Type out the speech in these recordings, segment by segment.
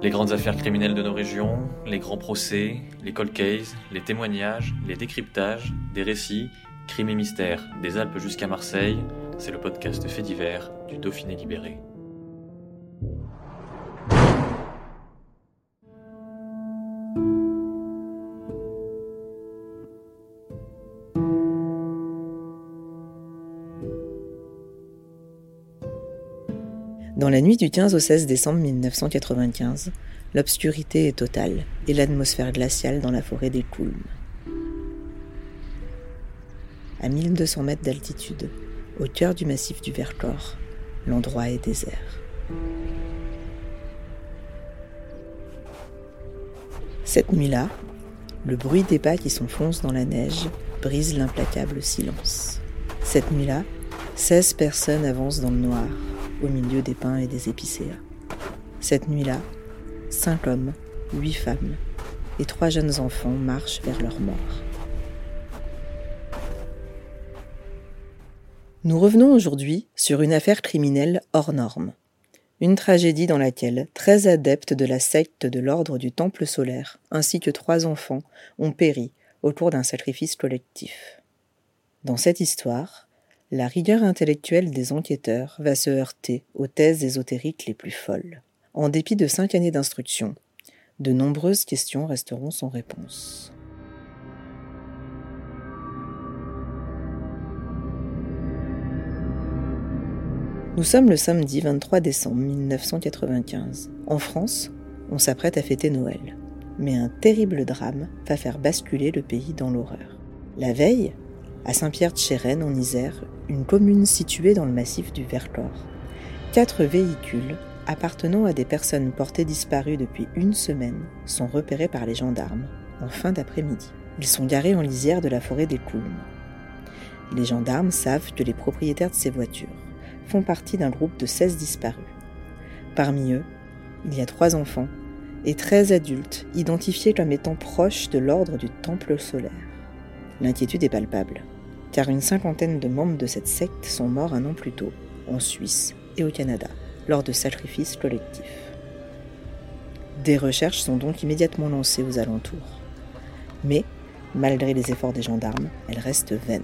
Les grandes affaires criminelles de nos régions, les grands procès, les cold cases, les témoignages, les décryptages, des récits, crimes et mystères, des Alpes jusqu'à Marseille, c'est le podcast fait divers du Dauphiné libéré. Dans la nuit du 15 au 16 décembre 1995, l'obscurité est totale et l'atmosphère glaciale dans la forêt des Coulmes. À 1200 mètres d'altitude, au cœur du massif du Vercors, l'endroit est désert. Cette nuit-là, le bruit des pas qui s'enfoncent dans la neige brise l'implacable silence. Cette nuit-là, 16 personnes avancent dans le noir, au milieu des pins et des épicéas. Cette nuit-là, cinq hommes, huit femmes et trois jeunes enfants marchent vers leur mort. Nous revenons aujourd'hui sur une affaire criminelle hors norme. Une tragédie dans laquelle 13 adeptes de la secte de l'ordre du Temple solaire, ainsi que trois enfants, ont péri au cours d'un sacrifice collectif. Dans cette histoire, la rigueur intellectuelle des enquêteurs va se heurter aux thèses ésotériques les plus folles. En dépit de cinq années d'instruction, de nombreuses questions resteront sans réponse. Nous sommes le samedi 23 décembre 1995. En France, on s'apprête à fêter Noël. Mais un terrible drame va faire basculer le pays dans l'horreur. La veille, à Saint-Pierre-de-Chérennes, en Isère, une commune située dans le massif du Vercors. Quatre véhicules appartenant à des personnes portées disparues depuis une semaine sont repérés par les gendarmes en fin d'après-midi. Ils sont garés en lisière de la forêt des Coulmes. Les gendarmes savent que les propriétaires de ces voitures font partie d'un groupe de 16 disparus. Parmi eux, il y a trois enfants et 13 adultes identifiés comme étant proches de l'ordre du Temple solaire. L'inquiétude est palpable car une cinquantaine de membres de cette secte sont morts un an plus tôt, en Suisse et au Canada, lors de sacrifices collectifs. Des recherches sont donc immédiatement lancées aux alentours. Mais, malgré les efforts des gendarmes, elles restent vaines.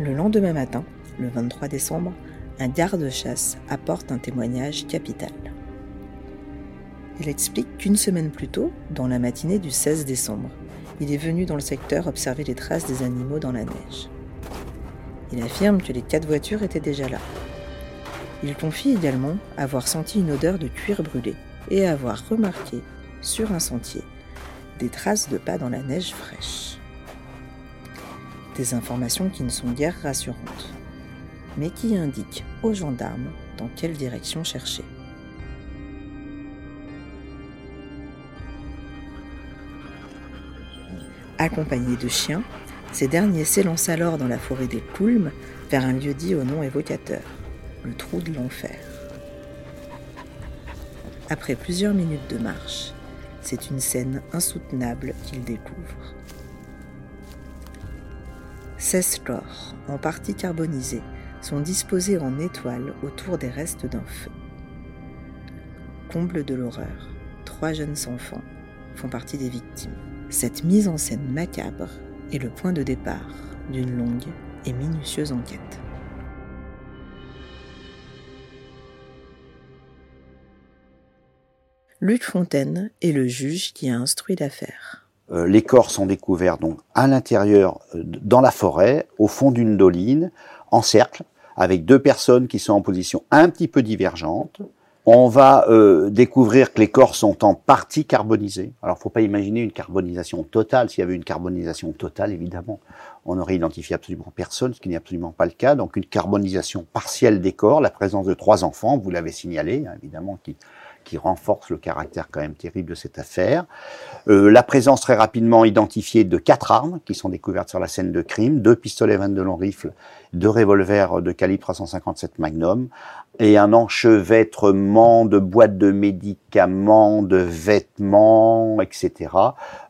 Le lendemain matin, le 23 décembre, un garde-chasse apporte un témoignage capital. Il explique qu'une semaine plus tôt, dans la matinée du 16 décembre, il est venu dans le secteur observer les traces des animaux dans la neige. Il affirme que les quatre voitures étaient déjà là. Il confie également avoir senti une odeur de cuir brûlé et avoir remarqué, sur un sentier, des traces de pas dans la neige fraîche. Des informations qui ne sont guère rassurantes, mais qui indiquent aux gendarmes dans quelle direction chercher. Accompagnés de chiens, ces derniers s'élancent alors dans la forêt des Coulmes vers un lieu dit au nom évocateur, le trou de l'enfer. Après plusieurs minutes de marche, c'est une scène insoutenable qu'ils découvrent. 16 corps, en partie carbonisés, sont disposés en étoiles autour des restes d'un feu. Comble de l'horreur, trois jeunes enfants font partie des victimes. Cette mise en scène macabre est le point de départ d'une longue et minutieuse enquête. Luc Fontaine est le juge qui a instruit l'affaire. Euh, les corps sont découverts donc à l'intérieur, euh, dans la forêt, au fond d'une doline, en cercle, avec deux personnes qui sont en position un petit peu divergente, On va euh, découvrir que les corps sont en partie carbonisés. Alors, faut pas imaginer une carbonisation totale. S'il y avait une carbonisation totale, évidemment, on n'aurait identifié absolument personne, ce qui n'est absolument pas le cas. Donc, une carbonisation partielle des corps, la présence de trois enfants, vous l'avez signalé, hein, évidemment, qui qui renforce le caractère quand même terrible de cette affaire. Euh, la présence très rapidement identifiée de quatre armes qui sont découvertes sur la scène de crime, deux pistolets 22 long rifle, deux revolvers de calibre 357 Magnum, et un enchevêtrement de boîtes de médicaments, de vêtements, etc.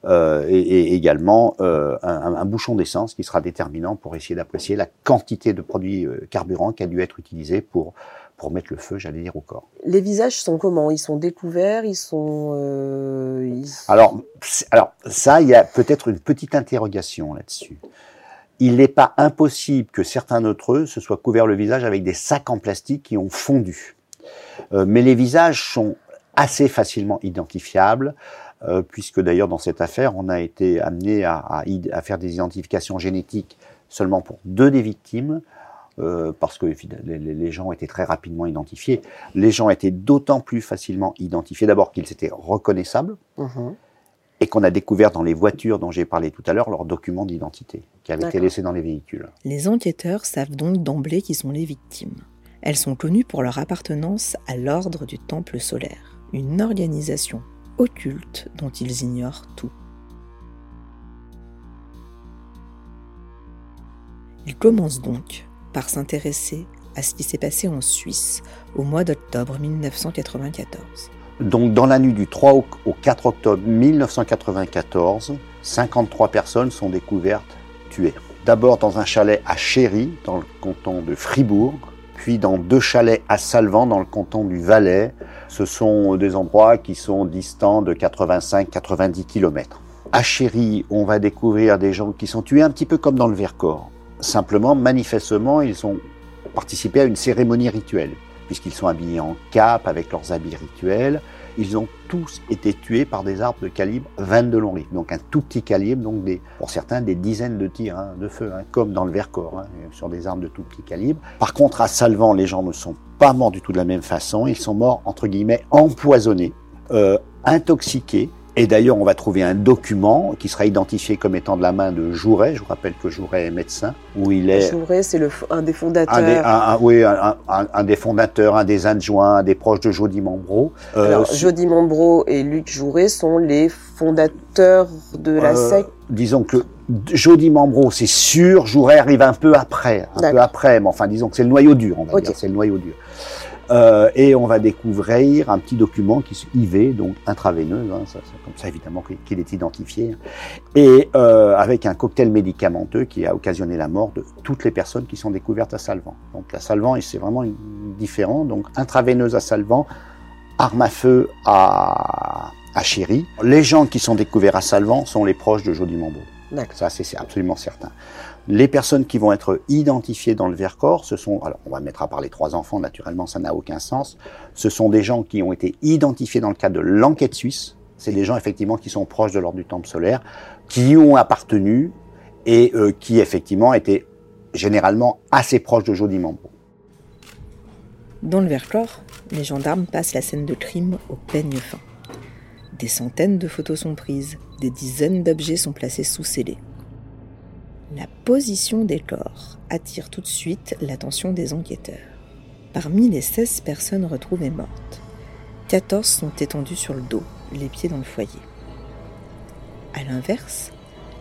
Euh, et, également euh, un, bouchon d'essence qui sera déterminant pour essayer d'apprécier la quantité de produits carburants qui a dû être utilisé pour pour mettre le feu, j'allais dire, au corps. Les visages sont comment? Ils sont découverts? Ils sont... Euh, ils... Alors, alors, ça, il y a peut-être une petite interrogation là-dessus. Il n'est pas impossible que certains d'entre eux se soient couverts le visage avec des sacs en plastique qui ont fondu. Euh, mais les visages sont assez facilement identifiables, euh, puisque d'ailleurs dans cette affaire, on a été amené à, à, à, faire des identifications génétiques seulement pour deux des victimes, euh, parce que les, les, gens étaient très rapidement identifiés. Les gens étaient d'autant plus facilement identifiés, d'abord qu'ils étaient reconnaissables, mmh. et qu'on a découvert dans les voitures dont j'ai parlé tout à l'heure leurs documents d'identité qui avaient été laissés dans les véhicules. Les enquêteurs savent donc d'emblée qui sont les victimes. Elles sont connues pour leur appartenance à l'ordre du Temple solaire, une organisation occulte dont ils ignorent tout. Ils commencent donc par s'intéresser à ce qui s'est passé en Suisse au mois d'octobre 1994. Donc dans la nuit du 3 au 4 octobre 1994, 53 personnes sont découvertes tuées. D'abord dans un chalet à Chéry, dans le canton de Fribourg, puis dans deux chalets à Salvan, dans le canton du Valais. Ce sont des endroits qui sont distants de 85-90 km. À Chéry, on va découvrir des gens qui sont tués un petit peu comme dans le Vercors. Simplement, manifestement, ils ont participé à une cérémonie rituelle, puisqu'ils sont habillés en cape avec leurs habits rituels. Ils ont tous été tués par des armes de calibre 22 long rifle, donc un tout petit calibre, donc pour certains des dizaines de tirs hein, de feu, hein, comme dans le Vercors, hein, sur des armes de tout petit calibre. Par contre, à Salvan, les gens ne sont pas morts du tout de la même façon, ils sont morts entre guillemets empoisonnés, euh, intoxiqués, et d'ailleurs, on va trouver un document qui sera identifié comme étant de la main de Jouret. Je vous rappelle que Jouret est médecin, où il est. Jouret, c'est un des fondateurs. Un des, un, oui, un, un, des fondateurs, un des adjoints, un des proches de Jody Membro. Euh, Alors, Jody Membro et Luc Jouret sont les fondateurs de la euh, secte. Disons que Jody Membro, c'est sûr. Jouret arrive un peu après, un peu après, mais enfin, disons que c'est le noyau dur, on va okay. dire. C'est le noyau dur. Euh, et on va découvrir un petit document qui est IV, donc intraveineuse, hein, ça, comme ça évidemment qu'il est identifié, et euh, avec un cocktail médicamenteux qui a occasionné la mort de toutes les personnes qui sont découvertes à Salvan. Donc la Salvan, c'est vraiment différent, donc intraveineuse à Salvan, arme à feu à, à Chéry. Les gens qui sont découverts à Salvan sont les proches de Jody Mambo. Ça, c'est absolument certain. Les personnes qui vont être identifiées dans le Vercors, ce sont, alors on va mettre à part les trois enfants, naturellement, ça n'a aucun sens. Ce sont des gens qui ont été identifiés dans le cadre de l'enquête suisse. C'est des gens effectivement qui sont proches de l'ordre du Temple solaire, qui y ont appartenu et euh, qui effectivement étaient généralement assez proches de Jody Mambo. Dans le Vercors, les gendarmes passent la scène de crime au peigne fin. Des centaines de photos sont prises, des dizaines d'objets sont placés sous scellés. La position des corps attire tout de suite l'attention des enquêteurs. Parmi les 16 personnes retrouvées mortes, 14 sont étendues sur le dos, les pieds dans le foyer. A l'inverse,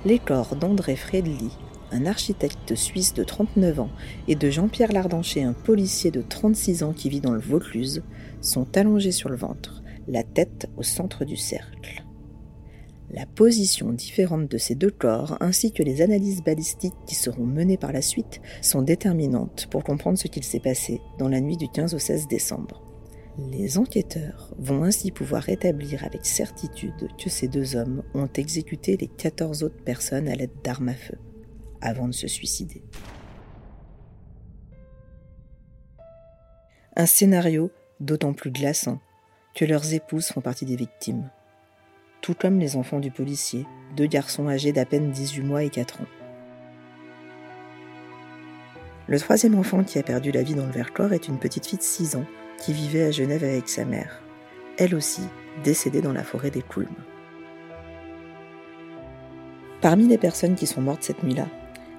les corps d'André Fredli, un architecte suisse de 39 ans, et de Jean-Pierre Lardancher, un policier de 36 ans qui vit dans le Vaucluse, sont allongés sur le ventre, la tête au centre du cercle. La position différente de ces deux corps, ainsi que les analyses balistiques qui seront menées par la suite, sont déterminantes pour comprendre ce qu'il s'est passé dans la nuit du 15 au 16 décembre. Les enquêteurs vont ainsi pouvoir établir avec certitude que ces deux hommes ont exécuté les 14 autres personnes à l'aide d'armes à feu, avant de se suicider. Un scénario d'autant plus glaçant que leurs épouses font partie des victimes tout comme les enfants du policier, deux garçons âgés d'à peine 18 mois et 4 ans. Le troisième enfant qui a perdu la vie dans le Vercors est une petite fille de 6 ans, qui vivait à Genève avec sa mère, elle aussi décédée dans la forêt des Coulmes. Parmi les personnes qui sont mortes cette nuit-là,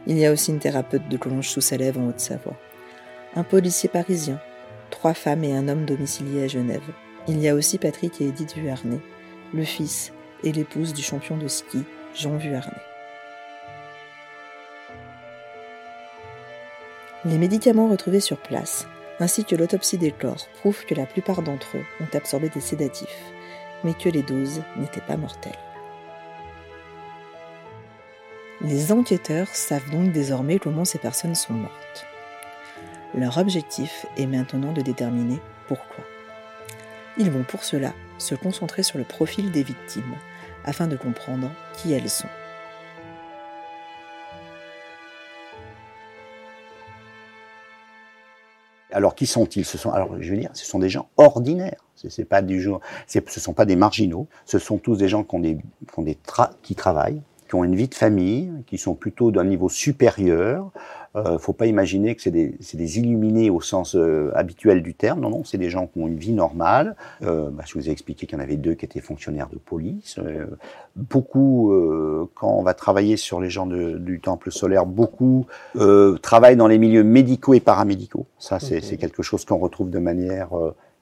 il y a aussi une thérapeute de Collonges-sous-Salève en Haute-Savoie, un policier parisien, trois femmes et un homme domicilié à Genève. Il y a aussi Patrick et Edith Vuarnet, le fils et l'épouse du champion de ski, Jean Vuarnet. Les médicaments retrouvés sur place, ainsi que l'autopsie des corps, prouvent que la plupart d'entre eux ont absorbé des sédatifs, mais que les doses n'étaient pas mortelles. Les enquêteurs savent donc désormais comment ces personnes sont mortes. Leur objectif est maintenant de déterminer pourquoi. Ils vont pour cela se concentrer sur le profil des victimes afin de comprendre qui elles sont. Alors qui sont-ils? Ce sont, alors je veux dire, ce sont des gens ordinaires. C'est pas du jour, ce sont pas des marginaux. Ce sont tous des gens qui travaillent, qui ont une vie de famille, qui sont plutôt d'un niveau supérieur. Euh, faut pas imaginer que c'est des, des, illuminés au sens euh, habituel du terme. Non, non, c'est des gens qui ont une vie normale. Euh, bah, je vous ai expliqué qu'il y en avait deux qui étaient fonctionnaires de police. Euh, beaucoup, quand on va travailler sur les gens de, du temple solaire, beaucoup travaillent dans les milieux médicaux et paramédicaux. Ça, c'est quelque chose qu'on retrouve de manière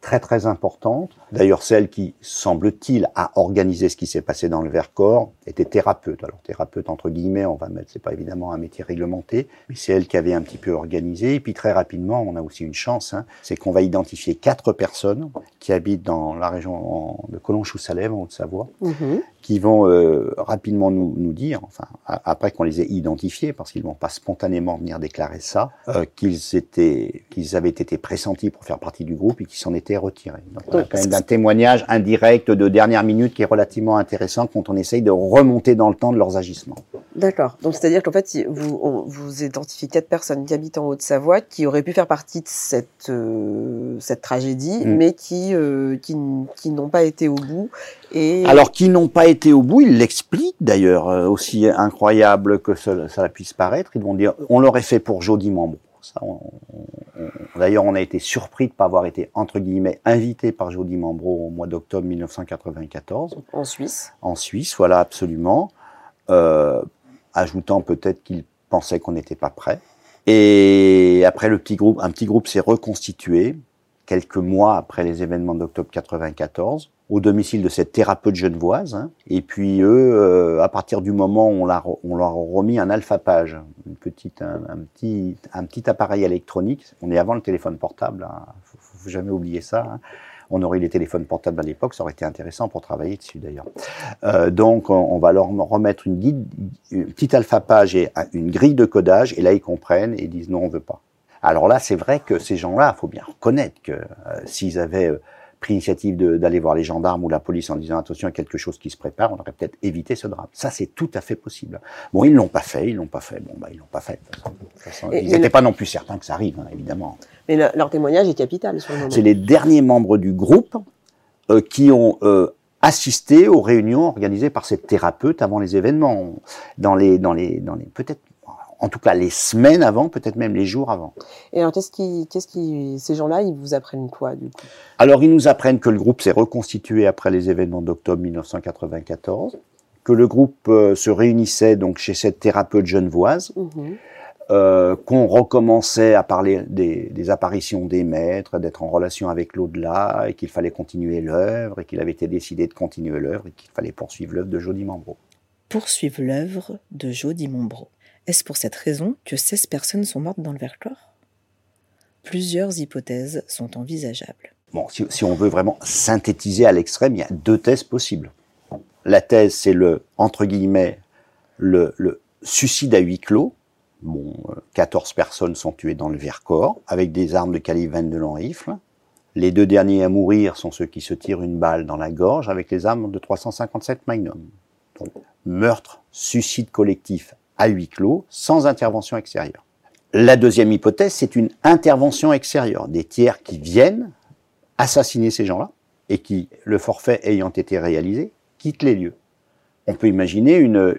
très très importante. D'ailleurs, celle qui, semble-t-il, a organisé ce qui s'est passé dans le Vercors était thérapeute. Alors thérapeute entre guillemets, on va mettre, c'est pas évidemment un métier réglementé, mais c'est elle qui avait un petit peu organisé. Et puis très rapidement, on a aussi une chance, hein, c'est qu'on va identifier quatre personnes qui habitent dans la région de Collonges-sous-Salève, en Haute-Savoie, mm-hmm. qui vont euh, rapidement nous, nous dire, enfin après qu'on les ait identifiés, parce qu'ils vont pas spontanément venir déclarer ça, euh, qu'ils étaient, qu'ils avaient été pressentis pour faire partie du groupe et qu'ils s'en étaient retiré. Donc, on a quand même un témoignage indirect de dernière minute qui est relativement intéressant quand on essaye de remonter dans le temps de leurs agissements. D'accord. Donc c'est-à-dire qu'en fait, vous, vous identifiez quatre personnes qui habitent en Haute-Savoie qui auraient pu faire partie de cette, euh, cette tragédie, mm. mais qui, euh, qui, qui n'ont pas été au bout. Et... Alors, qui n'ont pas été au bout, ils l'expliquent d'ailleurs, euh, aussi incroyable que cela, ça puisse paraître. Ils vont dire, on l'aurait fait pour Jody D'ailleurs, on a été surpris de ne pas avoir été, entre guillemets, invité par Jody Mambro au mois d'octobre 1994. En Suisse En Suisse, voilà, absolument. Euh, ajoutant peut-être qu'il pensait qu'on n'était pas prêt. Et après, le petit groupe, un petit groupe s'est reconstitué quelques mois après les événements d'octobre 94 au domicile de cette thérapeute genevoise. Hein. Et puis eux, euh, à partir du moment où on, on leur a remis un alphapage, une petite, un, petit, un petit appareil électronique, on est avant le téléphone portable, hein. faut, faut, jamais oublier ça. Hein. On aurait eu les téléphones portables à l'époque, ça aurait été intéressant pour travailler dessus d'ailleurs. Euh, donc on, va leur remettre une, guide, une petite alphapage et une grille de codage, et là ils comprennent et disent non, on veut pas. Alors là, c'est vrai que ces gens-là, faut bien reconnaître que euh, s'ils avaient pris l'initiative d'aller voir les gendarmes ou la police en disant attention, il y a quelque chose qui se prépare, on aurait peut-être évité ce drame. Ça, c'est tout à fait possible. Bon, ils l'ont pas fait, ils l'ont pas fait. Bon, bah, ils l'ont pas fait. ils n'étaient pas non plus certains que ça arrive, hein, évidemment. Mais leur témoignage est capital sur le moment. C'est les derniers membres du groupe euh, qui ont euh, assisté aux réunions organisées par cette thérapeute avant les événements. Dans les, dans les, dans les, peut-être en tout cas les semaines avant, peut-être même les jours avant. Et alors, qu'est-ce qui, qu'est-ce qui, ces gens-là, ils vous apprennent quoi du coup? Alors, ils nous apprennent que le groupe s'est reconstitué après les événements d'octobre 1994, que le groupe euh, se réunissait donc chez cette thérapeute genevoise. Mhm. Euh, qu'on recommençait à parler des, des, apparitions des maîtres, d'être en relation avec l'au-delà, et qu'il fallait continuer l'œuvre, et qu'il avait été décidé de continuer l'œuvre, et qu'il fallait poursuivre l'œuvre de Jody Membro. Poursuivre l'œuvre de Jody Membro. Est-ce pour cette raison que 16 personnes sont mortes dans le Vercors Plusieurs hypothèses sont envisageables. Bon, si, on veut vraiment synthétiser à l'extrême, il y a deux thèses possibles. La thèse, c'est le, entre guillemets, le, suicide à huis clos. Bon, 14 personnes sont tuées dans le Vercors avec des armes de calibre 22 long rifle. Les deux derniers à mourir sont ceux qui se tirent une balle dans la gorge avec les armes de 357 Magnum. meurtre, suicide collectif à huis clos, sans intervention extérieure. La deuxième hypothèse, c'est une intervention extérieure, des tiers qui viennent assassiner ces gens-là et qui, le forfait ayant été réalisé, quittent les lieux. on peut imaginer une,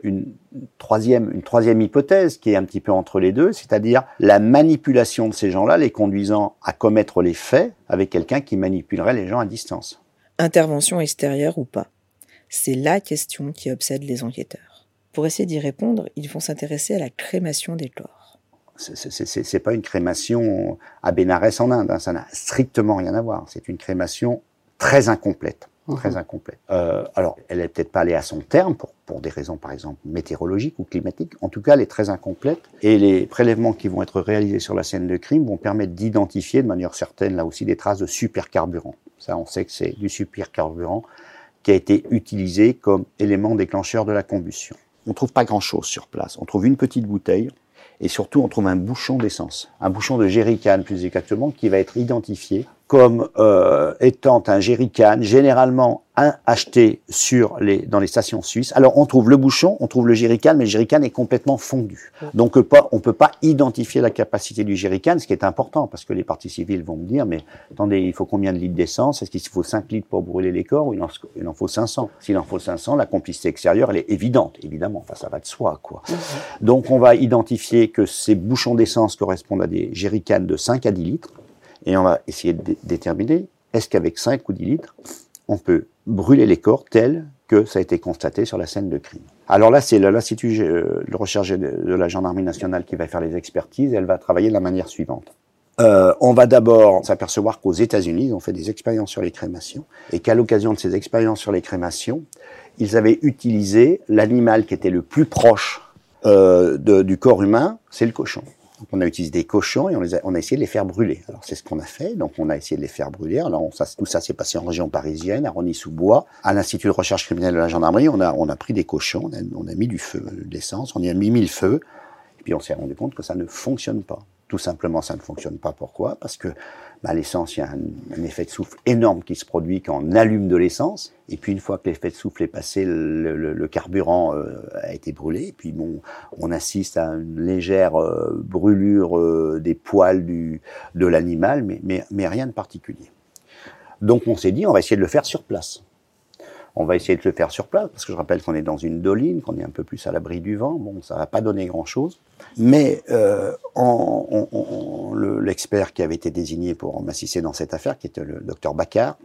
troisième, une troisième hypothèse qui est un petit peu entre les deux, c'est-à-dire la manipulation de ces gens-là les conduisant à commettre les faits avec quelqu'un qui manipulerait les gens à distance. Intervention extérieure ou pas? C'est la question qui obsède les enquêteurs. Pour essayer d'y répondre, ils vont s'intéresser à la crémation des corps. C'est pas une crémation à Bénarès en Inde, hein, ça n'a strictement rien à voir. C'est une crémation très incomplète très incomplète. Euh, alors, elle n'est peut-être pas allée à son terme pour, pour des raisons, par exemple, météorologiques ou climatiques. En tout cas, elle est très incomplète. Et les prélèvements qui vont être réalisés sur la scène de crime vont permettre d'identifier de manière certaine, là aussi, des traces de supercarburant. Ça, on sait que c'est du supercarburant qui a été utilisé comme élément déclencheur de la combustion. On trouve pas grand-chose sur place. On trouve une petite bouteille et surtout on trouve un bouchon d'essence, un bouchon de jerrycan plus exactement, qui va être identifié comme euh, étant un jerrycan généralement acheté sur les, dans les stations suisses. Alors on trouve le bouchon, on trouve le jerrycan, mais le jerrycan est complètement fondu. Donc pas, on peut pas identifier la capacité du jerrycan, ce qui est important parce que les parties civiles vont me dire mais attendez, il faut combien de litres d'essence? Est-ce qu'il faut 5 litres pour brûler les corps? Ou il en, il en faut 500 S'il en faut 500, la complicité extérieure elle est évidente, évidemment. Enfin ça va de soi quoi. Donc on va identifier que ces bouchons d'essence correspondent à des jerrycans de 5 à 10 litres et on va essayer de déterminer est-ce qu'avec 5 ou 10 litres, on peut brûler les corps tels que ça a été constaté sur la scène de crime? Alors là, c'est l'Institut euh, de recherche de la gendarmerie nationale qui va faire les expertises. Elle va travailler de la manière suivante. Euh, on va d'abord s'apercevoir qu'aux États-Unis, ils fait des expériences sur les crémations et qu'à l'occasion de ces expériences sur les crémations, ils avaient utilisé l'animal qui était le plus proche euh, du corps humain, c'est le cochon on a utilisé des cochons et on, a, on essayé de les faire brûler. Alors c'est ce qu'on a fait. Donc on a essayé de les faire brûler. Alors ça, tout ça s'est passé en région parisienne, à Rony-sous-Bois, à l'Institut de recherche criminelle de la gendarmerie. On a, on a pris des cochons, on a, on a mis du feu, de l'essence, on y a mis mille feux. Et puis on s'est rendu compte que ça ne fonctionne pas. Tout simplement, ça ne fonctionne pas. Pourquoi? Parce que bah, l'essence, il y a un, effet de souffle énorme qui se produit quand on allume de l'essence. Et puis une fois que l'effet de souffle est passé, le, carburant euh, a été brûlé. Et puis bon, on assiste à une légère euh, brûlure euh, des poils du, de l'animal, mais, mais, mais rien de particulier. Donc on s'est dit, on va essayer de le faire sur place. On va essayer de le faire sur place, parce que je rappelle qu'on est dans une doline, qu'on est un peu plus à l'abri du vent. Bon, ça va pas donner grand-chose. Mais euh, l'expert qui avait été désigné pour m'assister dans cette affaire, qui était le docteur Baccar,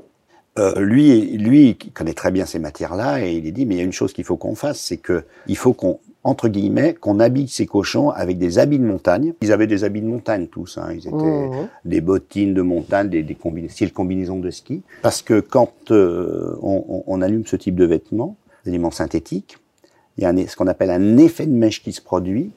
euh, lui, lui, qui connaît très bien ces matières-là, et il est dit, mais il y a une chose qu'il faut qu'on fasse, c'est que il faut qu'on entre guillemets, qu'on habille ces cochons avec des habits de montagne. Ils avaient des habits de montagne tous, hein. ils étaient mmh. des bottines de montagne, des, combinaisons de ski. Parce que quand euh, on, on, allume ce type de vêtements, des éléments synthétiques, il y a un, ce qu'on appelle un effet de mèche qui se produit,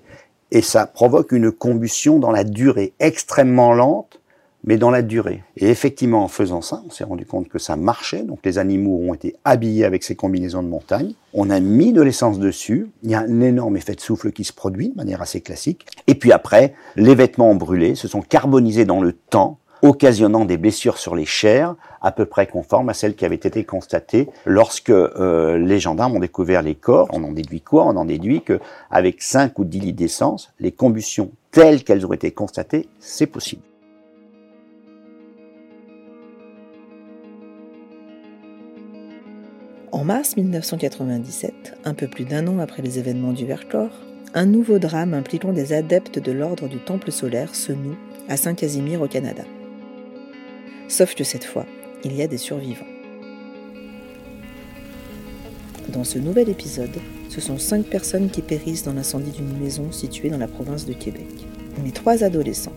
et ça provoque une combustion dans la durée extrêmement lente mais dans la durée. Et effectivement, en faisant ça, on s'est rendu compte que ça marchait. Donc les animaux ont été habillés avec ces combinaisons de montagne. On a mis de l'essence dessus. Il y a un énorme effet de souffle qui se produit de manière assez classique. Et puis après, les vêtements ont brûlé, se sont carbonisés dans le temps, occasionnant des blessures sur les chairs à peu près conformes à celles qui avaient été constatées lorsque euh, les gendarmes ont découvert les corps. On en déduit quoi? On en déduit que avec 5 ou 10 litres d'essence, les combustions telles qu'elles ont été constatées, c'est possible. En mars 1997, un peu plus d'un an après les événements du Vercors, un nouveau drame impliquant des adeptes de l'ordre du Temple solaire se noue à Saint-Casimir au Canada. Sauf que cette fois, il y a des survivants. Dans ce nouvel épisode, ce sont cinq personnes qui périssent dans l'incendie d'une maison située dans la province de Québec. Mais trois adolescents,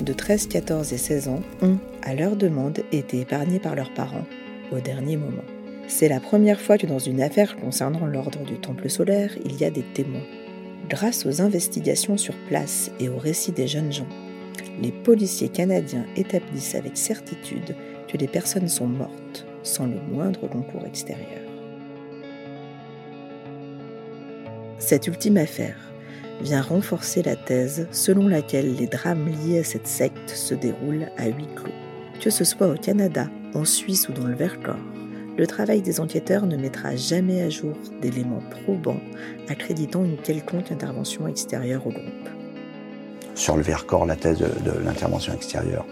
de 13, 14 et 16 ans, ont, à leur demande, été épargnés par leurs parents au dernier moment. C'est la première fois que dans une affaire concernant l'ordre du Temple solaire, il y a des témoins. Grâce aux investigations sur place et aux récits des jeunes gens, les policiers canadiens établissent avec certitude que les personnes sont mortes sans le moindre concours extérieur. Cette ultime affaire vient renforcer la thèse selon laquelle les drames liés à cette secte se déroulent à huis clos, que ce soit au Canada, en Suisse ou dans le Vercors le travail des enquêteurs ne mettra jamais à jour d'éléments probants accréditant une quelconque intervention extérieure au groupe. Sur le Vercors, la thèse de, l'intervention extérieure,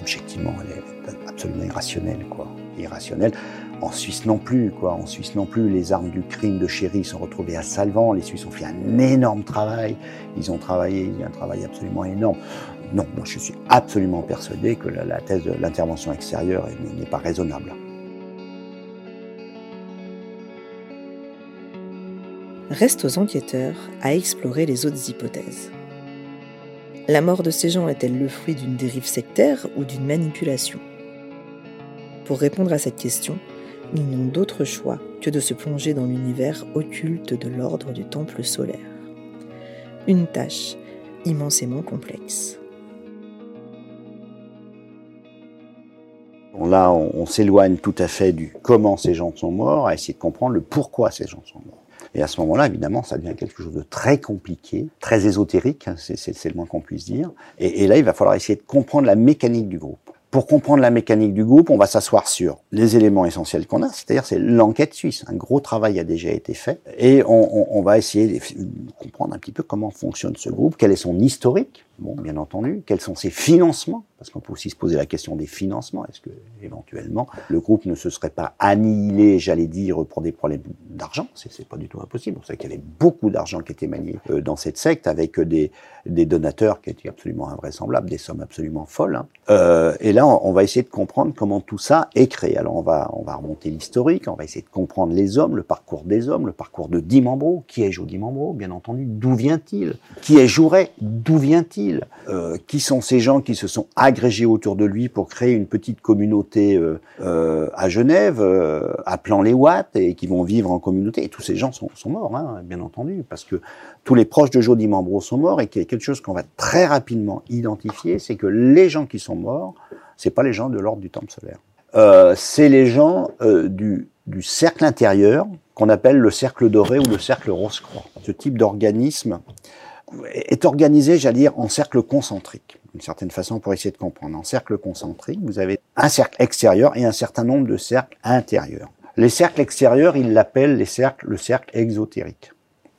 objectivement, elle est absolument irrationnelle. Quoi. Irrationnelle. En Suisse non plus, quoi. En Suisse non plus, les armes du crime de Chéri sont retrouvées à Salvan. Les Suisses ont fait un énorme travail. Ils ont travaillé, il y a un travail absolument énorme. Non, moi je suis absolument persuadé que la thèse de l'intervention extérieure n'est pas raisonnable. Reste aux enquêteurs à explorer les autres hypothèses. La mort de ces gens est-elle le fruit d'une dérive sectaire ou d'une manipulation? Pour répondre à cette question, ils n'ont d'autre choix que de se plonger dans l'univers occulte de l'ordre du temple solaire. Une tâche immensément complexe. Là, on, s'éloigne tout à fait du comment ces gens sont morts, à essayer de comprendre le pourquoi ces gens sont morts. Et à ce moment-là, évidemment, ça devient quelque chose de très compliqué, très ésotérique, hein, c'est le moins qu'on puisse dire. Et, là, il va falloir essayer de comprendre la mécanique du groupe. Pour comprendre la mécanique du groupe, on va s'asseoir sur les éléments essentiels qu'on a, c'est-à-dire c'est l'enquête suisse. Un gros travail a déjà été fait et on, va essayer de comprendre un petit peu comment fonctionne ce groupe, quel est son historique, bon, bien entendu, quels sont ses financements, parce qu'on peut aussi se poser la question des financements. Est-ce que éventuellement le groupe ne se serait pas annihilé, j'allais dire, pour des problèmes d'argent? C'est pas du tout impossible. On sait qu'il y avait beaucoup d'argent qui était manié euh, dans cette secte avec des, des donateurs qui étaient absolument invraisemblables, des sommes absolument folles. Hein. Euh, et là, on, on, va essayer de comprendre comment tout ça est créé. Alors, on va, on va remonter l'historique, on va essayer de comprendre les hommes, le parcours des hommes, le parcours de Dimambro. Qui est Joe Dimambro? Bien entendu, d'où vient-il? Qui est Jouret D'où vient-il? Euh, Qui sont ces gens qui se sont agrégés autour de lui pour créer une petite communauté euh, euh, à Genève, appelant les Watts, et qui vont vivre en communauté. Et tous ces gens sont, morts, hein, bien entendu, parce que tous les proches de Joe Dimambro sont morts, et qu'il y a quelque chose qu'on va très rapidement identifier, c'est que les gens qui sont morts, c'est pas les gens de l'ordre du temple solaire. C'est les gens du, cercle intérieur qu'on appelle le cercle doré ou le cercle rose-croix. Ce type d'organisme est organisé, j'allais dire, en cercle concentrique, d'une certaine façon, pour essayer de comprendre. En cercle concentrique, vous avez un cercle extérieur et un certain nombre de cercles intérieurs. Les cercles extérieurs, ils l'appellent les cercles, le cercle exotérique.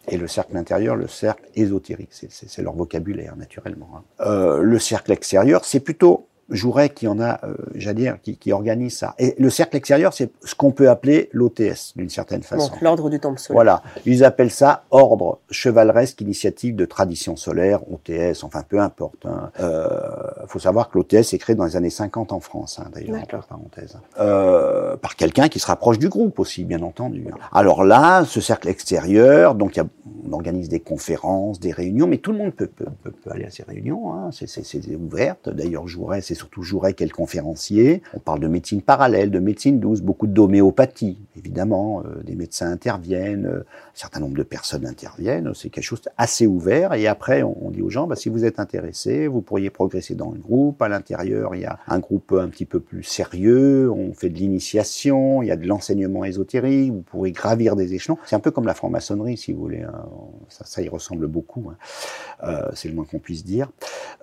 Et le cercle intérieur, le cercle ésotérique. C'est leur vocabulaire, naturellement. Hein. Euh, le cercle extérieur, c'est plutôt Jouret qui en a, euh, j'allais dire, qui, qui, organise ça. Et le cercle extérieur, c'est ce qu'on peut appeler l'OTS, d'une certaine façon. Donc l'ordre du temple solaire. Voilà. Ils appellent ça ordre chevaleresque initiative de tradition solaire, OTS, enfin peu importe. Il hein. euh, faut savoir que l'OTS est créé dans les années 50 en France, hein, d'ailleurs, entre parenthèses. Euh, par quelqu'un qui se rapproche du groupe aussi, bien entendu. Alors là, ce cercle extérieur, donc y a, on organise des conférences, des réunions, mais tout le monde peut, peut, peut, peut aller à ces réunions, hein. c'est ouverte. D'ailleurs, Jouret, c'est surtout Jouret qui est conférencier. On parle de médecine parallèle, de médecine douce, beaucoup d'homéopathie, évidemment. Euh, des médecins interviennent, euh, un certain nombre de personnes interviennent. C'est quelque chose assez ouvert. Et après, on, dit aux gens, bah, si vous êtes intéressés, vous pourriez progresser dans le groupe. À l'intérieur, il y a un groupe un petit peu plus sérieux. On fait de l'initiation, il y a de l'enseignement ésotérique. Vous pourrez gravir des échelons. C'est un peu comme la franc-maçonnerie, si vous voulez. Hein. Ça, y ressemble beaucoup. Hein. Euh, C'est le moins qu'on puisse dire.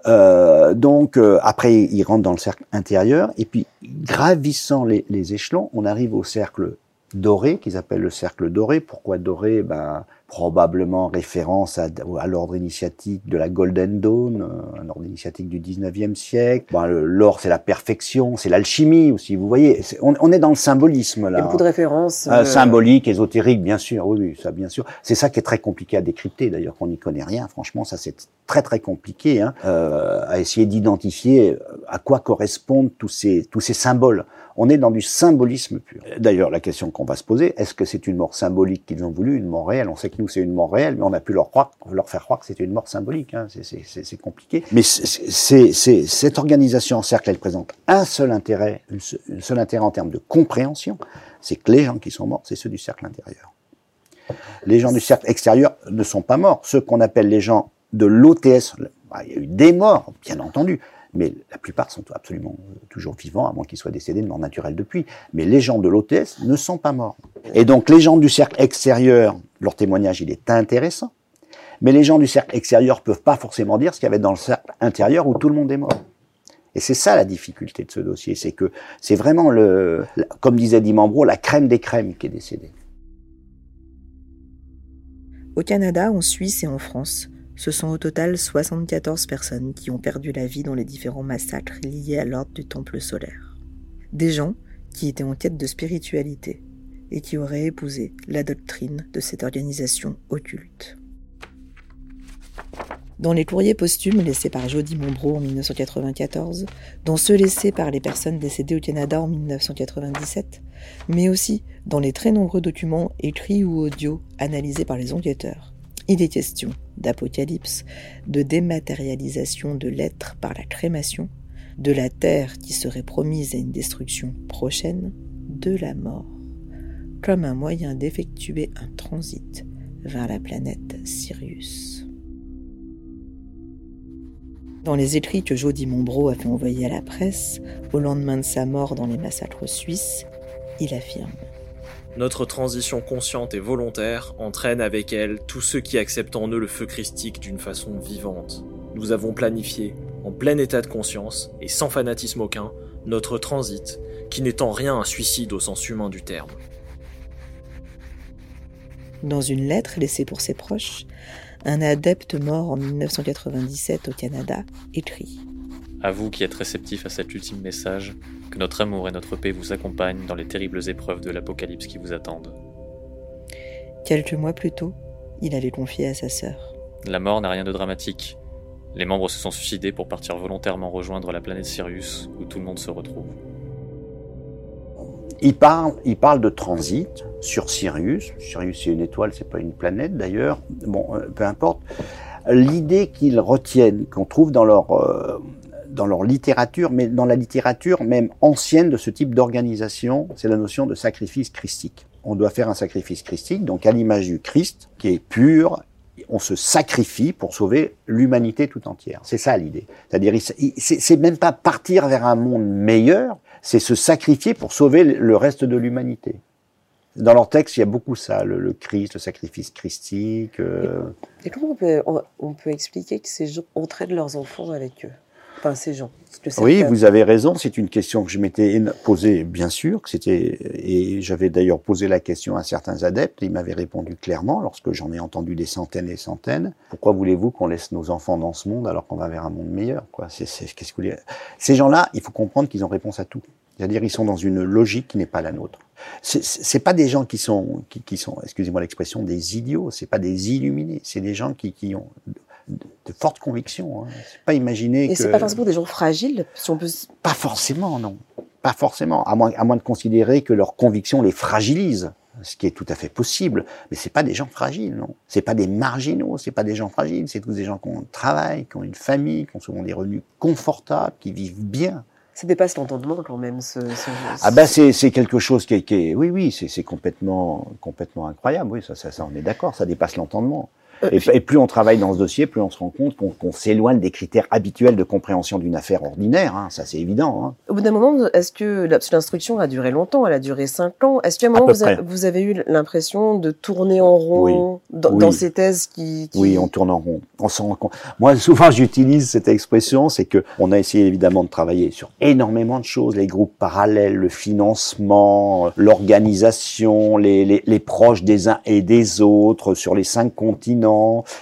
Donc, après, il rentre dans le cercle intérieur, et puis gravissant les, les échelons, on arrive au cercle doré, qu'ils appellent le cercle doré. Pourquoi doré? Ben, Probablement référence à, à l'ordre initiatique de la Golden Dawn, euh, un ordre initiatique du 19e siècle. Ben, L'or, c'est la perfection, c'est l'alchimie aussi, vous voyez. Est, on, on, est dans le symbolisme là. Il y a beaucoup de références. Euh... symbolique, ésotérique, bien sûr, oui, oui, ça bien sûr. C'est ça qui est très compliqué à décrypter, d'ailleurs, qu'on n'y connaît rien. Franchement, ça c'est très très compliqué hein, euh, à essayer d'identifier à quoi correspondent tous ces, tous ces symboles. On est dans du symbolisme pur. D'ailleurs, la question qu'on va se poser, est-ce que c'est une mort symbolique qu'ils ont voulu, une mort réelle? On sait que nous, c'est une mort réelle, mais on a pu leur, croire, leur faire croire que c'était une mort symbolique. Hein. C'est compliqué. Mais cette organisation en cercle, elle présente un seul intérêt, un seul intérêt en termes de compréhension, c'est que les gens qui sont morts, c'est ceux du cercle intérieur. Les gens du cercle extérieur ne sont pas morts. Ceux qu'on appelle les gens de l'OTS, bah, il y a eu des morts, bien entendu, mais la plupart sont absolument toujours vivants, à moins qu'ils soient décédés de mort naturelle depuis. Mais les gens de l'hôtesse ne sont pas morts. Et donc les gens du cercle extérieur, leur témoignage, il est intéressant, mais les gens du cercle extérieur peuvent pas forcément dire ce qu'il y avait dans le cercle intérieur où tout le monde est mort. Et c'est ça la difficulté de ce dossier, c'est que c'est vraiment le, comme disait Dimambro, la crème des crèmes qui est décédée. Au Canada, en Suisse et en France, ce sont au total 74 personnes qui ont perdu la vie dans les différents massacres liés à l'ordre du Temple solaire. Des gens qui était en quête de spiritualité et qui aurait épousé la doctrine de cette organisation occulte. Dans les courriers posthumes laissés par Jody Monbro en 1994, dans ceux laissés par les personnes décédées au Canada en 1997, mais aussi dans les très nombreux documents écrits ou audio analysés par les enquêteurs, il est question d'apocalypse, de dématérialisation de l'être par la crémation, de la terre qui serait promise à une destruction prochaine, de la mort, comme un moyen d'effectuer un transit vers la planète Sirius. Dans les écrits que Jody Monbro a fait envoyer à la presse, au lendemain de sa mort dans les massacres suisses, il affirme Notre transition consciente et volontaire entraîne avec elle tous ceux qui acceptent en eux le feu christique d'une façon vivante. Nous avons planifié, en plein état de conscience et sans fanatisme aucun, notre transit, qui n'est en rien un suicide au sens humain du terme. Dans une lettre laissée pour ses proches, un adepte mort en 1997 au Canada écrit À vous qui êtes réceptifs à cet ultime message, que notre amour et notre paix vous accompagnent dans les terribles épreuves de l'apocalypse qui vous attendent. Quelques mois plus tôt, il avait confié à sa sœur. La mort n'a rien de dramatique. Les membres se sont suicidés pour partir volontairement rejoindre la planète Sirius, où tout le monde se retrouve. Il parle, il parle de transit sur Sirius. Sirius, c'est une étoile, c'est pas une planète d'ailleurs. Bon, euh, peu importe. L'idée qu'ils retiennent, qu'on trouve dans leur, euh, dans leur littérature, mais dans la littérature même ancienne de ce type d'organisation, c'est la notion de sacrifice christique. On doit faire un sacrifice christique, donc à l'image du Christ, qui est pur, on se sacrifie pour sauver l'humanité tout entière. C'est ça l'idée. C'est-à-dire, c'est même pas partir vers un monde meilleur, c'est se sacrifier pour sauver le reste de l'humanité. Dans leur texte, il y a beaucoup ça, le, Christ, le sacrifice christique. Euh. Et comment on peut, expliquer que ces gens entraînent leurs enfants avec eux? Enfin, ces gens. Oui, vous avez raison. C'est une question que je m'étais posée, bien sûr. Que c'était et j'avais d'ailleurs posé la question à certains adeptes. Et ils m'avaient répondu clairement, lorsque j'en ai entendu des centaines et des centaines. Pourquoi voulez-vous qu'on laisse nos enfants dans ce monde alors qu'on va vers un monde meilleur Quoi? C'est qu'est-ce que vous voulez? Ces gens-là, il faut comprendre qu'ils ont réponse à tout. C'est-à-dire, ils sont dans une logique qui n'est pas la nôtre. C'est pas des gens qui sont, qui, qui sont, excusez-moi l'expression, des idiots. C'est pas des illuminés. C'est des gens qui, qui ont de fortes convictions. Hein. C'est pas imaginer Et c'est pas forcément des gens fragiles, si on peut. Pas forcément, non. Pas forcément. À moins, à moins de considérer que leurs convictions les fragilisent, ce qui est tout à fait possible. Mais c'est pas des gens fragiles, non. C'est pas des marginaux. C'est pas des gens fragiles. C'est tous des gens qui ont un travail, qui ont une famille, qui ont souvent des revenus confortables, qui vivent bien. Ça dépasse l'entendement quand même. Ce, Ah ben c'est quelque chose qui est, qui est oui oui c'est complètement complètement incroyable oui ça ça, ça on est d'accord ça dépasse l'entendement. Euh, et, plus on travaille dans ce dossier, plus on se rend compte qu'on s'éloigne des critères habituels de compréhension d'une affaire ordinaire. Hein, ça, c'est évident. Hein. Au bout d'un moment, est-ce que l'instruction a duré longtemps Elle a duré cinq ans. Est-ce qu'à un moment, vous, avez eu l'impression de tourner en rond dans, ces thèses qui, Oui, on tourne en rond. On s'en rend compte. Moi, souvent, j'utilise cette expression, c'est que on a essayé évidemment de travailler sur énormément de choses, les groupes parallèles, le financement, l'organisation, les, les, les proches des uns et des autres sur les cinq continents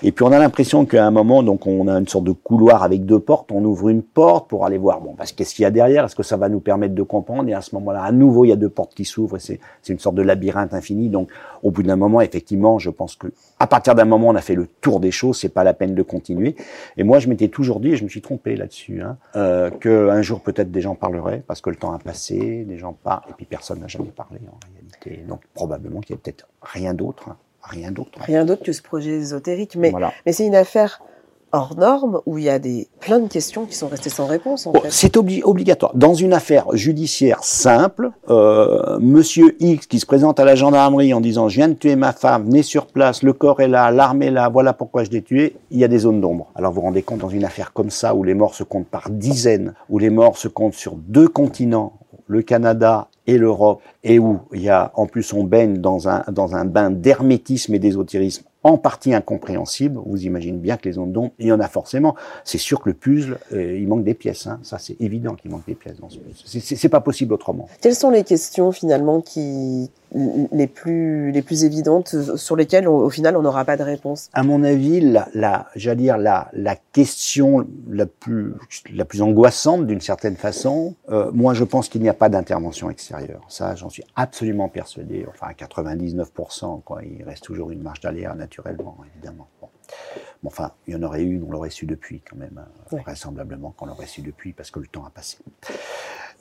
et puis on a l'impression qu'à un moment, donc on a une sorte de couloir avec deux portes, on ouvre une porte pour aller voir, bon, parce qu'est-ce qu'il y a derrière? Est-ce que ça va nous permettre de comprendre? Et à ce moment-là, à nouveau, il y a deux portes qui s'ouvrent c'est une sorte de labyrinthe infini. Donc au bout d'un moment, effectivement, je pense que à partir d'un moment, on a fait le tour des choses, c'est pas la peine de continuer. Et moi, je m'étais toujours dit, et je me suis trompé là-dessus, hein, euh, qu'un jour peut-être des gens parleraient, parce que le temps a passé, des gens parlent, et puis personne n'a jamais parlé en réalité. Donc probablement qu'il y a peut-être rien d'autre. Hein. Rien d'autre. Rien d'autre que ce projet ésotérique. Mais, mais c'est une affaire hors norme où il y a des, plein de questions qui sont restées sans réponse. En C'est obligatoire. Dans une affaire judiciaire simple, euh, Monsieur X qui se présente à la gendarmerie en disant je viens de tuer ma femme, venez sur place, le corps est là, l'arme est là, voilà pourquoi je l'ai tué, il y a des zones d'ombre. Alors vous vous rendez compte dans une affaire comme ça où les morts se comptent par dizaines, où les morts se comptent sur deux continents, le Canada l'Europe, et où il y a, en plus, on baigne dans un, dans un bain d'hermétisme et d'ésotérisme en partie incompréhensible. Vous imaginez bien que les ondes d'ombre, il y en a forcément. C'est sûr que le puzzle, euh, il manque des pièces. Hein. Ça, c'est évident qu'il manque des pièces dans ce puzzle. C'est pas possible autrement. Quelles sont les questions finalement qui les plus les plus évidentes sur lesquelles au final on n'aura pas de réponse À mon avis, la, la j'allais dire la la question la plus la plus angoissante d'une certaine façon. Euh, moi, je pense qu'il n'y a pas d'intervention extérieure. Ça, j'en suis absolument persuadé. Enfin, à 99%, quoi. Il reste toujours une marge d'alerte naturellement, évidemment. Enfin, il y en aurait une, on l'aurait su depuis quand même, hein. vraisemblablement qu'on l'aurait su depuis parce que le temps a passé.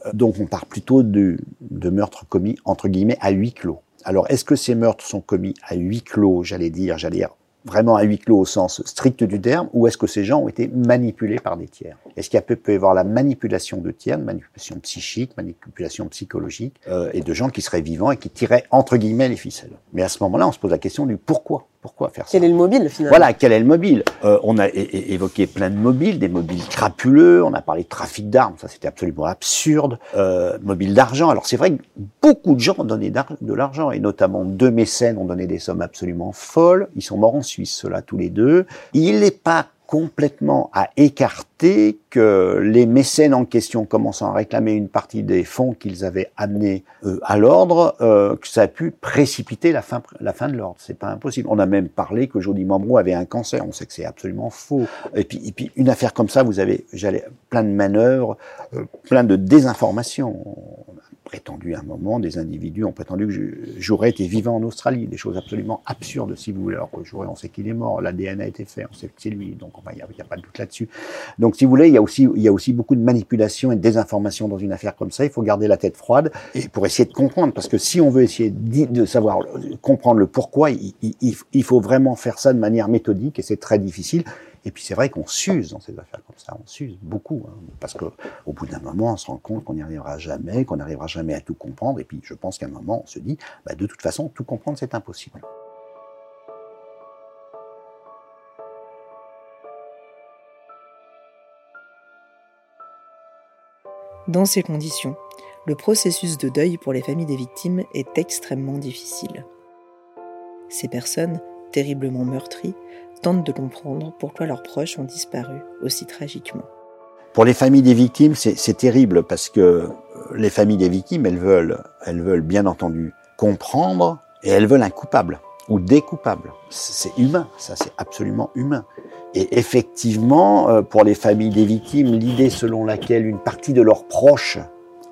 Euh, donc on part plutôt de, de meurtres commis entre guillemets à huis clos. Alors est-ce que ces meurtres sont commis à huis clos, j'allais dire, j'allais dire vraiment à huis clos au sens strict du terme, ou est-ce que ces gens ont été manipulés par des tiers? Est-ce qu'il peut, y avoir la manipulation de tiers, manipulation psychique, manipulation psychologique, euh, et de gens qui seraient vivants et qui tiraient entre guillemets les ficelles? Mais à ce moment-là, on se pose la question du pourquoi. Pourquoi faire ça? Quel est le mobile finalement? Voilà, quel est le mobile? Euh, On a évoqué plein de mobiles, des mobiles crapuleux, on a parlé de trafic d'armes, ça c'était absolument absurde, euh, mobile d'argent. Alors c'est vrai que beaucoup de gens ont donné de l'argent, et notamment deux mécènes ont donné des sommes absolument folles. Ils sont morts en Suisse, ceux-là, tous les deux. Il n'est pas complètement à écarter que les mécènes en question commençant à réclamer une partie des fonds qu'ils avaient amenés euh, à l'ordre, euh, que ça a pu précipiter la fin, la fin de l'ordre. C'est pas impossible. On a même parlé que Jody Mambrou avait un cancer. On sait que c'est absolument faux. Et puis, et puis une affaire comme ça, vous avez, j'allais, plein de manœuvres, euh, plein de désinformation prétendu à un moment, des individus ont prétendu que j'aurais été vivant en Australie, des choses absolument absurdes si vous voulez. Alors que on sait qu'il est mort, l'ADN a été fait, on sait que c'est lui, donc il n'y a, pas de doute là-dessus. Donc si vous voulez, il y, a aussi, il y a aussi beaucoup de manipulation et de désinformation dans une affaire comme ça, il faut garder la tête froide et pour essayer de comprendre, parce que si on veut essayer de savoir, comprendre le pourquoi, il, il faut vraiment faire ça de manière méthodique et c'est très difficile. Et puis c'est vrai qu'on s'use dans ces affaires comme ça, on s'use beaucoup, hein, parce que au bout d'un moment, on se rend compte qu'on n'y arrivera jamais, qu'on n'arrivera jamais à tout comprendre. Et puis je pense qu'à un moment, on se dit, bah, de toute façon, tout comprendre, c'est impossible. Dans ces conditions, le processus de deuil pour les familles des victimes est extrêmement difficile. Ces personnes, terriblement meurtries, tentent de comprendre pourquoi leurs proches ont disparu aussi tragiquement. Pour les familles des victimes, c'est terrible parce que euh, les familles des victimes, elles veulent, elles veulent bien entendu comprendre et elles veulent un coupable ou des coupables. C'est humain, ça c'est absolument humain. Et effectivement, euh, pour les familles des victimes, l'idée selon laquelle une partie de leurs proches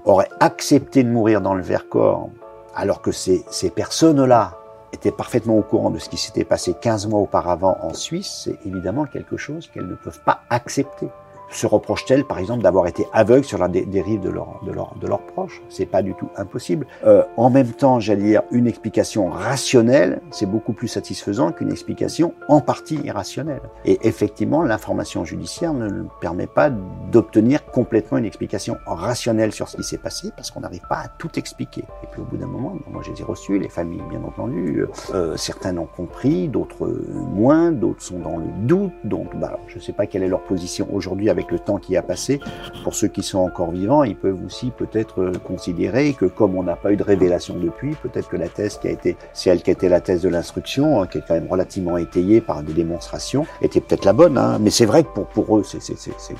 aurait accepté de mourir dans le Vercors, alors que ces, ces personnes-là étaient parfaitement au courant de ce qui s'était passé 15 mois auparavant en Suisse, c'est évidemment quelque chose qu'elles ne peuvent pas accepter se reprochent-elles, par exemple, d'avoir été aveugles sur la dérive de leurs de leur, de leurs proches C'est pas du tout impossible. Euh, en même temps, j'allais dire, une explication rationnelle, c'est beaucoup plus satisfaisant qu'une explication en partie irrationnelle. Et effectivement, l'information judiciaire ne permet pas d'obtenir complètement une explication rationnelle sur ce qui s'est passé, parce qu'on n'arrive pas à tout expliquer. Et puis au bout d'un moment, moi je les ai reçus, les familles bien entendu, euh, certains ont compris, d'autres moins, d'autres sont dans le doute, donc bah, je ne sais pas quelle est leur position aujourd'hui avec le temps qui a passé, pour ceux qui sont encore vivants, ils peuvent aussi peut-être euh, considérer que comme on n'a pas eu de révélation depuis, peut-être que la thèse qui a été, c'est elle qui a été la thèse de l'instruction, hein, qui est quand même relativement étayée par des démonstrations, était peut-être la bonne. Hein. Mais c'est vrai que pour, pour eux, c'est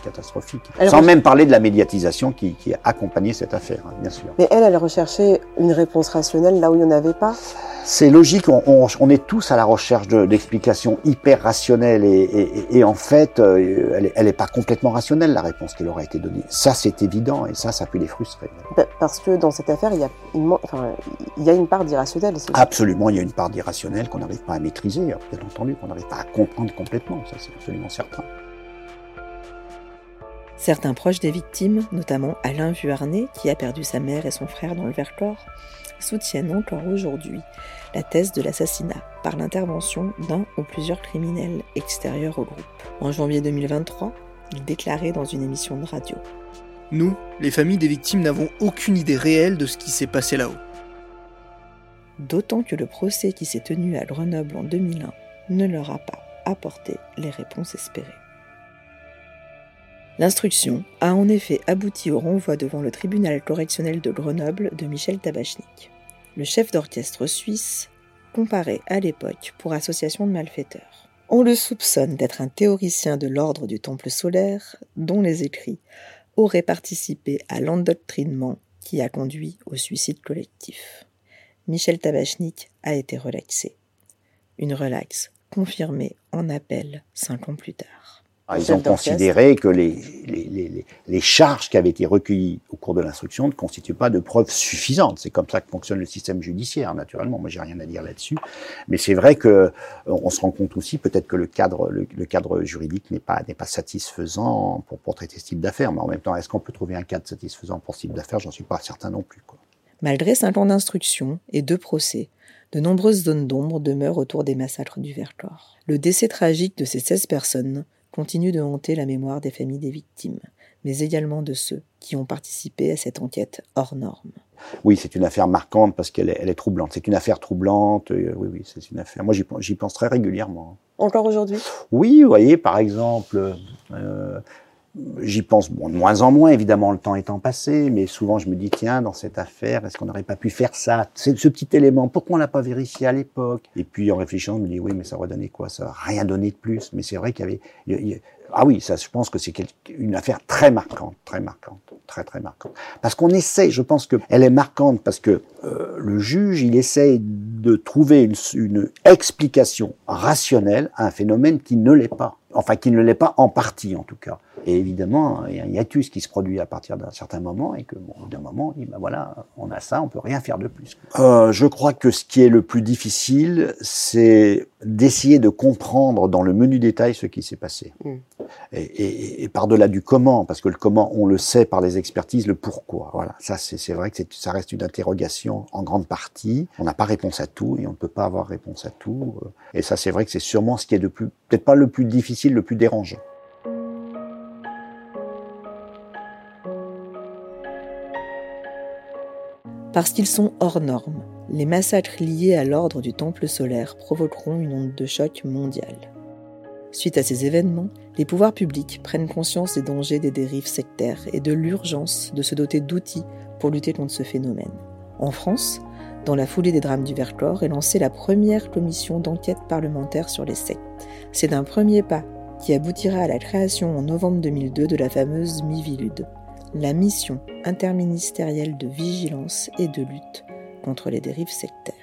catastrophique. Sans même parler de la médiatisation qui, qui a accompagné cette affaire, hein, bien sûr. Mais elle, elle recherchait une réponse rationnelle là où il n'y en avait pas? C'est logique, on, est tous à la recherche d'explications hyper rationnelles et, en fait, euh, elle n'est pas complètement rationnelle la réponse qui leur a été donnée. Ça, c'est évident et ça, ça peut les frustrer. Bah, parce que dans cette affaire, il y a une, enfin, il y a une part d'irrationnel. Absolument, il y a une part d'irrationnel qu'on n'arrive pas à maîtriser, bien entendu, qu'on n'arrive pas à comprendre complètement, ça c'est absolument certain. Certains proches des victimes, notamment Alain Vuarnet, qui a perdu sa mère et son frère dans le Vercors, soutiennent encore aujourd'hui la thèse de l'assassinat par l'intervention d'un ou plusieurs criminels extérieurs au groupe. En janvier 2023, il déclarait dans une émission de radio Nous, les familles des victimes, n'avons aucune idée réelle de ce qui s'est passé là-haut. D'autant que le procès qui s'est tenu à Grenoble en 2001 ne leur a pas apporté les réponses espérées. L'instruction a en effet abouti au renvoi devant le tribunal correctionnel de Grenoble de Michel Tabachnik. le chef d'orchestre suisse, comparé à l'époque pour association de malfaiteurs. On le soupçonne d'être un théoricien de l'ordre du Temple solaire, dont les écrits auraient participé à l'endoctrinement qui a conduit au suicide collectif. Michel Tabachnik a été relaxé. Une relaxe confirmée en appel cinq ans plus tard. Ah, ils ont considéré que les, les, les, charges qui avaient été recueillies au cours de l'instruction ne constituent pas de preuves suffisantes. C'est comme ça que fonctionne le système judiciaire, naturellement. Moi, j'ai rien à dire là-dessus. Mais c'est vrai que euh, on se rend compte aussi, peut-être que le cadre, le, cadre juridique n'est pas n'est pas satisfaisant pour, pour traiter ce type d'affaires. Mais en même temps, est-ce qu'on peut trouver un cadre satisfaisant pour ce type d'affaires? J'en suis pas certain non plus. Quoi. Malgré cinq ans d'instruction et deux procès, de nombreuses zones d'ombre demeurent autour des massacres du Vercors. Le décès tragique de ces 16 personnes continue de hanter la mémoire des familles des victimes, mais également de ceux qui ont participé à cette enquête hors norme. Oui, c'est une affaire marquante parce qu'elle est, troublante. C'est une affaire troublante. Euh, oui, oui, c'est une affaire. Moi, j'y pense très régulièrement. Encore aujourd'hui? Oui, vous voyez, par exemple, euh, J'y pense bon, de moins en moins, évidemment, le temps étant passé, mais souvent je me dis, tiens, dans cette affaire, est-ce qu'on n'aurait pas pu faire ça? C'est ce petit élément, pourquoi on l'a pas vérifié à l'époque? Et puis en réfléchissant, je me dis, oui, mais ça aurait donné quoi? Ça n'a rien donné de plus. Mais c'est vrai qu'il y avait... ah oui, ça, je pense que c'est une affaire très marquante, très marquante, très très marquante. Parce qu'on essaie, je pense qu'elle est marquante parce que euh, le juge, il essaye de trouver une explication rationnelle à un phénomène qui ne l'est pas. Enfin, qui ne l'est pas en partie, en tout cas. Et évidemment, il y a un hiatus qui se produit à partir d'un certain moment et que, bon, d'un moment, on dit, ben voilà, on a ça, on peut rien faire de plus. Euh, je crois que ce qui est le plus difficile, c'est d'essayer de comprendre dans le menu détail ce qui s'est passé. Mm. Et, et, et par-delà du comment, parce que le comment, on le sait par les expertises, le pourquoi. Voilà, ça, c'est, c'est vrai que ça reste une interrogation en grande partie. On n'a pas réponse à tout et on ne peut pas avoir réponse à tout. Et ça, c'est vrai que c'est sûrement ce qui est de plus, peut-être pas le plus difficile, le plus dérangeant. Parce qu'ils sont hors normes, les massacres liés à l'ordre du Temple solaire provoqueront une onde de choc mondiale. Suite à ces événements, les pouvoirs publics prennent conscience des dangers des dérives sectaires et de l'urgence de se doter d'outils pour lutter contre ce phénomène. En France, dans la foulée des drames du Vercors, est lancée la première commission d'enquête parlementaire sur les sectes. C'est d'un premier pas qui aboutira à la création en novembre 2002 de la fameuse Mivilude, la mission interministérielle de vigilance et de lutte contre les dérives sectaires.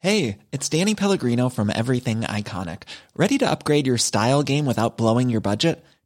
Hey, it's Danny Pellegrino from Everything Iconic. Ready to upgrade your style game without blowing your budget?